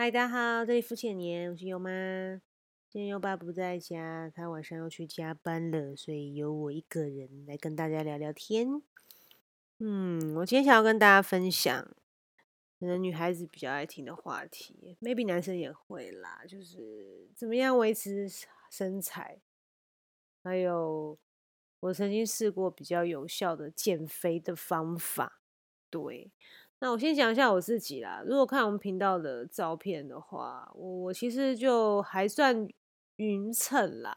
嗨，大家好，这里肤浅年，我是优妈。今天优爸不在家，他晚上要去加班了，所以由我一个人来跟大家聊聊天。嗯，我今天想要跟大家分享，可能女孩子比较爱听的话题，maybe 男生也会啦，就是怎么样维持身材，还有我曾经试过比较有效的减肥的方法，对。那我先讲一下我自己啦。如果看我们频道的照片的话，我我其实就还算匀称啦，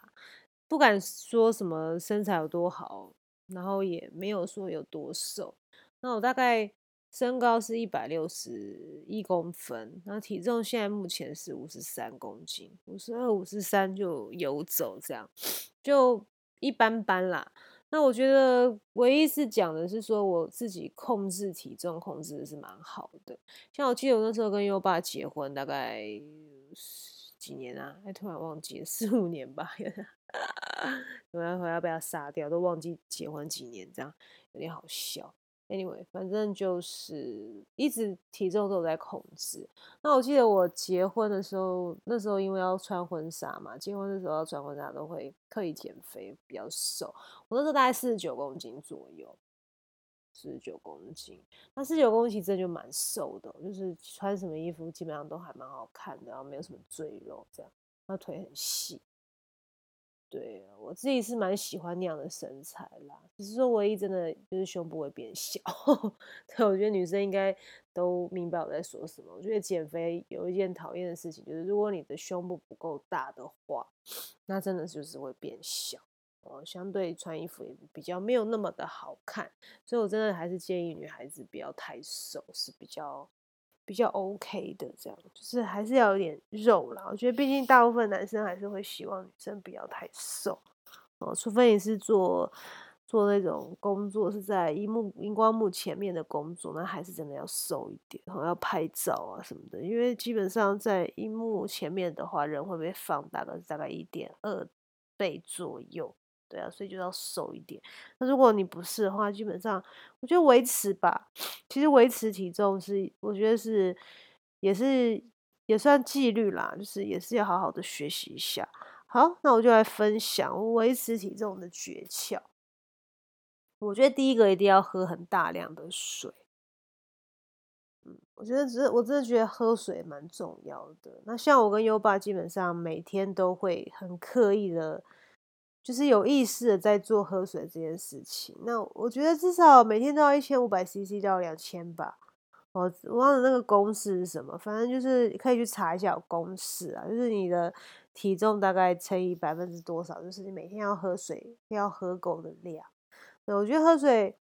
不敢说什么身材有多好，然后也没有说有多瘦。那我大概身高是一百六十一公分，然后体重现在目前是五十三公斤，五十二、五十三就游走这样，就一般般啦。那我觉得唯一是讲的是说我自己控制体重控制的是蛮好的，像我记得我那时候跟优爸结婚大概几年啊，哎突然忘记了四五年吧，我要我要被他杀掉，都忘记结婚几年，这样有点好笑。Anyway，反正就是一直体重都有在控制。那我记得我结婚的时候，那时候因为要穿婚纱嘛，结婚的时候要穿婚纱都会刻意减肥，比较瘦。我那时候大概四十九公斤左右，四十九公斤。那四十九公斤真的就蛮瘦的，就是穿什么衣服基本上都还蛮好看的，然后没有什么赘肉这样，那腿很细。对我自己是蛮喜欢那样的身材啦，只是说唯一真的就是胸部会变小。对，我觉得女生应该都明白我在说什么。我觉得减肥有一件讨厌的事情，就是如果你的胸部不够大的话，那真的就是会变小哦，相对穿衣服也比较没有那么的好看。所以我真的还是建议女孩子不要太瘦是比较。比较 OK 的，这样就是还是要有点肉啦。我觉得毕竟大部分男生还是会希望女生不要太瘦哦，除非你是做做那种工作是在荧幕荧光幕前面的工作，那还是真的要瘦一点，然后要拍照啊什么的。因为基本上在荧幕前面的话，人会被放大个大概一点二倍左右。对啊，所以就要瘦一点。那如果你不是的话，基本上我觉得维持吧。其实维持体重是，我觉得是也是也算纪律啦，就是也是要好好的学习一下。好，那我就来分享维持体重的诀窍。我觉得第一个一定要喝很大量的水。嗯，我觉得只是我真的觉得喝水蛮重要的。那像我跟优爸基本上每天都会很刻意的。就是有意识的在做喝水这件事情。那我觉得至少每天都要一千五百 CC 到两千吧。我忘了那个公式是什么，反正就是可以去查一下有公式啊。就是你的体重大概乘以百分之多少，就是你每天要喝水要喝够的量。我觉得喝水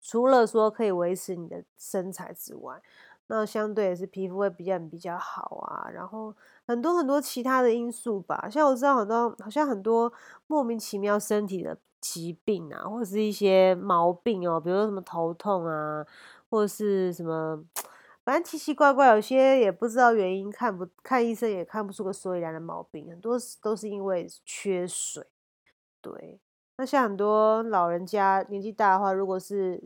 除了说可以维持你的身材之外，那相对也是皮肤会比较比较好啊，然后很多很多其他的因素吧，像我知道很多好像很多莫名其妙身体的疾病啊，或者是一些毛病哦，比如说什么头痛啊，或者是什么，反正奇奇怪怪，有些也不知道原因，看不看医生也看不出个所以然的毛病，很多都是因为缺水。对，那像很多老人家年纪大的话，如果是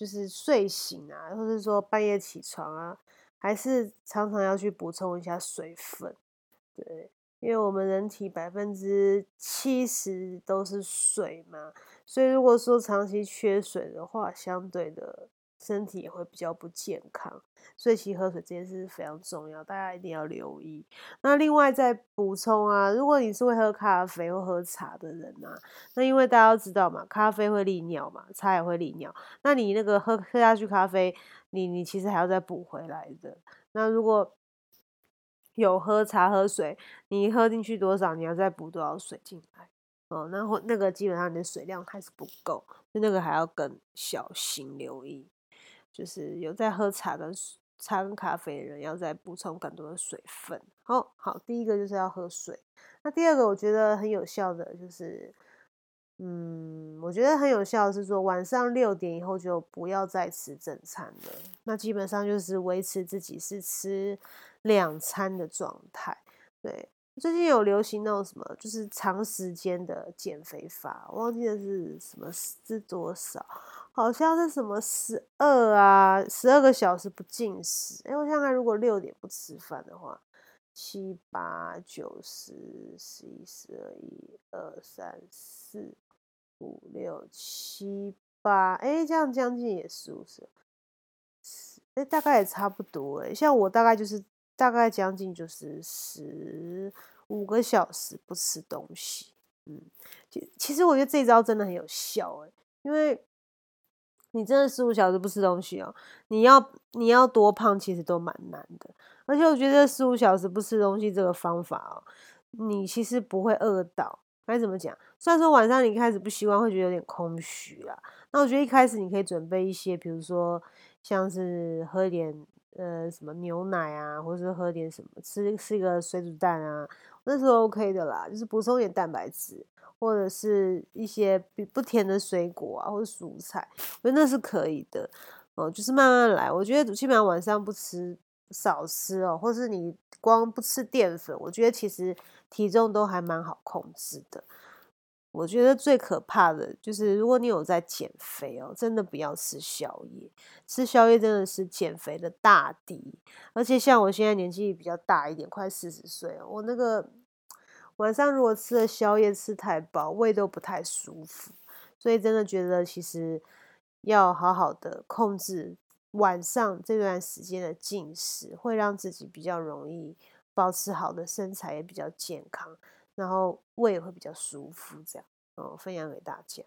就是睡醒啊，或是说半夜起床啊，还是常常要去补充一下水分，对，因为我们人体百分之七十都是水嘛，所以如果说长期缺水的话，相对的。身体也会比较不健康，所以其实喝水这件事是非常重要，大家一定要留意。那另外再补充啊，如果你是会喝咖啡或喝茶的人呐，那因为大家都知道嘛，咖啡会利尿嘛，茶也会利尿。那你那个喝喝下去咖啡，你你其实还要再补回来的。那如果有喝茶喝水，你喝进去多少，你要再补多少水进来哦。那或那个基本上你的水量还是不够，就那个还要更小心留意。就是有在喝茶跟茶跟咖啡的人，要再补充更多的水分。好好，第一个就是要喝水。那第二个我觉得很有效的就是，嗯，我觉得很有效的是说晚上六点以后就不要再吃正餐了。那基本上就是维持自己是吃两餐的状态。对，最近有流行那种什么，就是长时间的减肥法，我忘记的是什么是多少。好像是什么十二啊，十二个小时不进食。哎，我想看，如果六点不吃饭的话，七八九十十一十二一二三四五六七八，哎，这样将近也十五十，哎，大概也差不多。哎，像我大概就是大概将近就是十五个小时不吃东西。嗯，其其实我觉得这招真的很有效。哎，因为。你真的十五小时不吃东西哦？你要你要多胖，其实都蛮难的。而且我觉得十五小时不吃东西这个方法哦，你其实不会饿到。该怎么讲？虽然说晚上你一开始不习惯，会觉得有点空虚啦。那我觉得一开始你可以准备一些，比如说像是喝一点呃什么牛奶啊，或者是喝点什么，吃吃一个水煮蛋啊，那是 OK 的啦，就是补充点蛋白质。或者是一些比不甜的水果啊，或者蔬菜，我觉得那是可以的哦。就是慢慢来，我觉得基本上晚上不吃，少吃哦，或是你光不吃淀粉，我觉得其实体重都还蛮好控制的。我觉得最可怕的就是，如果你有在减肥哦，真的不要吃宵夜，吃宵夜真的是减肥的大敌。而且像我现在年纪比较大一点，快四十岁了，我那个。晚上如果吃了宵夜吃太饱，胃都不太舒服，所以真的觉得其实要好好的控制晚上这段时间的进食，会让自己比较容易保持好的身材，也比较健康，然后胃也会比较舒服。这样，哦，分享给大家。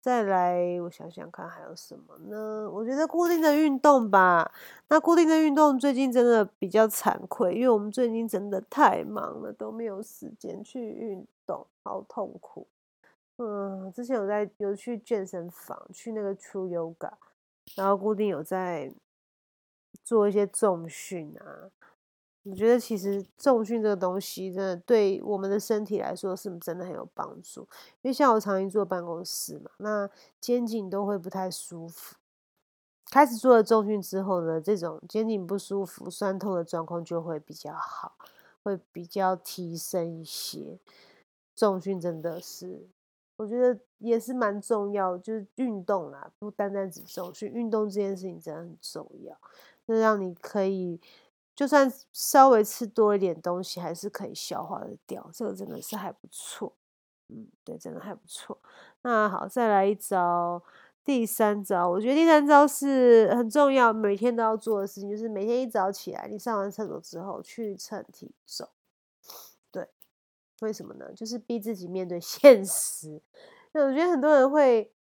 再来，我想想看还有什么呢？我觉得固定的运动吧。那固定的运动最近真的比较惭愧，因为我们最近真的太忙了，都没有时间去运动，好痛苦。嗯，之前有在有去健身房，去那个 True Yoga，然后固定有在做一些重训啊。我觉得其实重训这个东西，真的对我们的身体来说是真的很有帮助。因为像我长期坐办公室嘛，那肩颈都会不太舒服。开始做了重训之后呢，这种肩颈不舒服、酸痛的状况就会比较好，会比较提升一些。重训真的是，我觉得也是蛮重要，就是运动啦，不单单只重训，运动这件事情真的很重要，那让你可以。就算稍微吃多一点东西，还是可以消化的掉，这个真的是还不错。嗯，对，真的还不错。那好，再来一招，第三招，我觉得第三招是很重要，每天都要做的事情，就是每天一早起来，你上完厕所之后去称体重。对，为什么呢？就是逼自己面对 现实。那我觉得很多人会。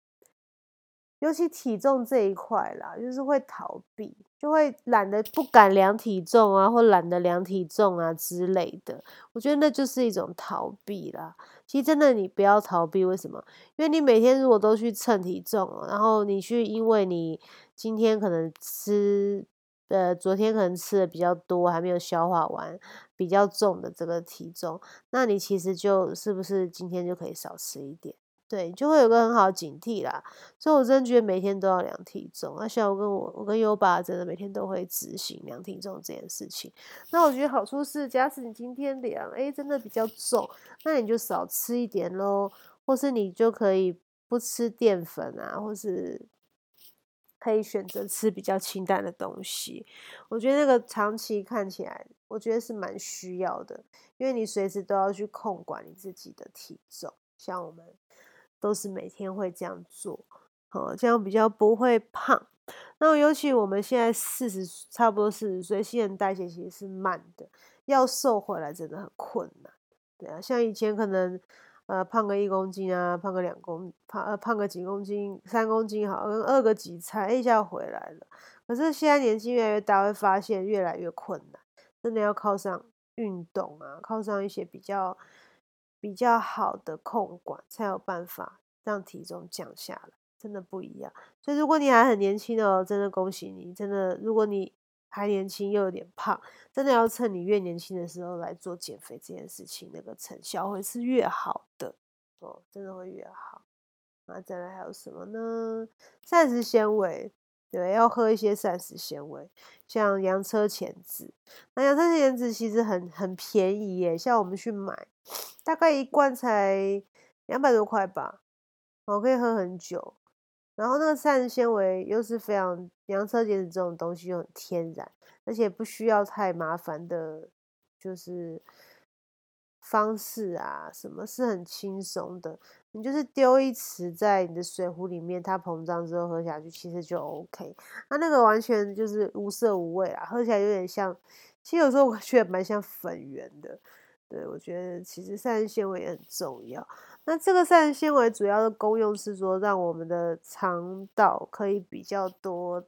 尤其体重这一块啦，就是会逃避，就会懒得不敢量体重啊，或懒得量体重啊之类的。我觉得那就是一种逃避啦。其实真的，你不要逃避，为什么？因为你每天如果都去称体重，然后你去，因为你今天可能吃，呃，昨天可能吃的比较多，还没有消化完，比较重的这个体重，那你其实就是不是今天就可以少吃一点？对，就会有个很好的警惕啦，所以我真的觉得每天都要量体重。那像我跟我，我跟优爸真的每天都会执行量体重这件事情。那我觉得好处是，假使你今天量，哎，真的比较重，那你就少吃一点喽，或是你就可以不吃淀粉啊，或是可以选择吃比较清淡的东西。我觉得那个长期看起来，我觉得是蛮需要的，因为你随时都要去控管你自己的体重，像我们。都是每天会这样做，哦，这样比较不会胖。那尤其我们现在四十，差不多四十岁，新陈代谢其实是慢的，要瘦回来真的很困难。对啊，像以前可能呃胖个一公斤啊，胖个两公胖呃胖个几公斤，三公斤好，跟饿个几餐一下回来了。可是现在年纪越来越大，会发现越来越困难，真的要靠上运动啊，靠上一些比较。比较好的控管，才有办法让体重降下来，真的不一样。所以如果你还很年轻哦，真的恭喜你！真的，如果你还年轻又有点胖，真的要趁你越年轻的时候来做减肥这件事情，那个成效会是越好的哦，真的会越好。那再来还有什么呢？膳食纤维。对，要喝一些膳食纤维，像洋车前子。那洋车前子其实很很便宜耶，像我们去买，大概一罐才两百多块吧，我可以喝很久。然后那个膳食纤维又是非常洋车减脂这种东西又很天然，而且不需要太麻烦的，就是方式啊，什么是很轻松的。你就是丢一匙在你的水壶里面，它膨胀之后喝下去，其实就 OK。那那个完全就是无色无味啊，喝起来有点像，其实有时候我觉得蛮像粉圆的。对我觉得其实膳食纤维也很重要。那这个膳食纤维主要的功用是说，让我们的肠道可以比较多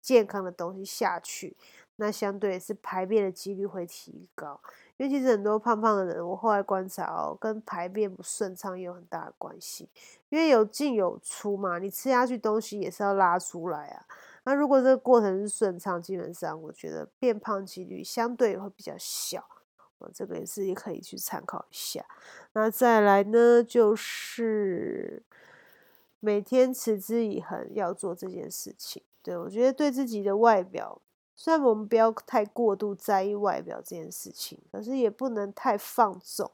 健康的东西下去，那相对是排便的几率会提高。因为其实很多胖胖的人，我后来观察哦，跟排便不顺畅也有很大的关系。因为有进有出嘛，你吃下去东西也是要拉出来啊。那如果这个过程是顺畅，基本上我觉得变胖几率相对会比较小。这个也是也可以去参考一下。那再来呢，就是每天持之以恒要做这件事情。对我觉得对自己的外表。虽然我们不要太过度在意外表这件事情，可是也不能太放纵。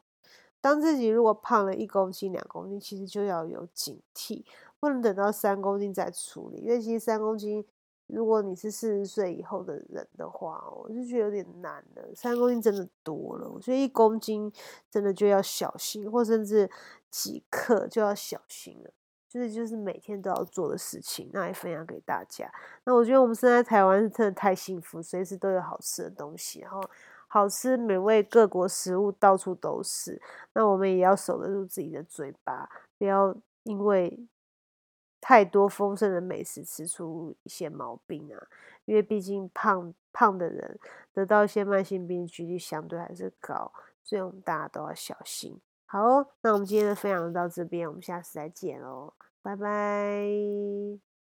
当自己如果胖了一公斤、两公斤，其实就要有警惕，不能等到三公斤再处理。因为其实三公斤，如果你是四十岁以后的人的话，我就觉得有点难了。三公斤真的多了，我觉得一公斤真的就要小心，或甚至几克就要小心了。就是就是每天都要做的事情，那也分享给大家。那我觉得我们生在台湾是真的太幸福，随时都有好吃的东西，然后好吃美味各国食物到处都是。那我们也要守得住自己的嘴巴，不要因为太多丰盛的美食吃出一些毛病啊。因为毕竟胖胖的人得到一些慢性病几率相对还是高，所以我们大家都要小心。好，那我们今天的分享就到这边，我们下次再见喽，拜拜。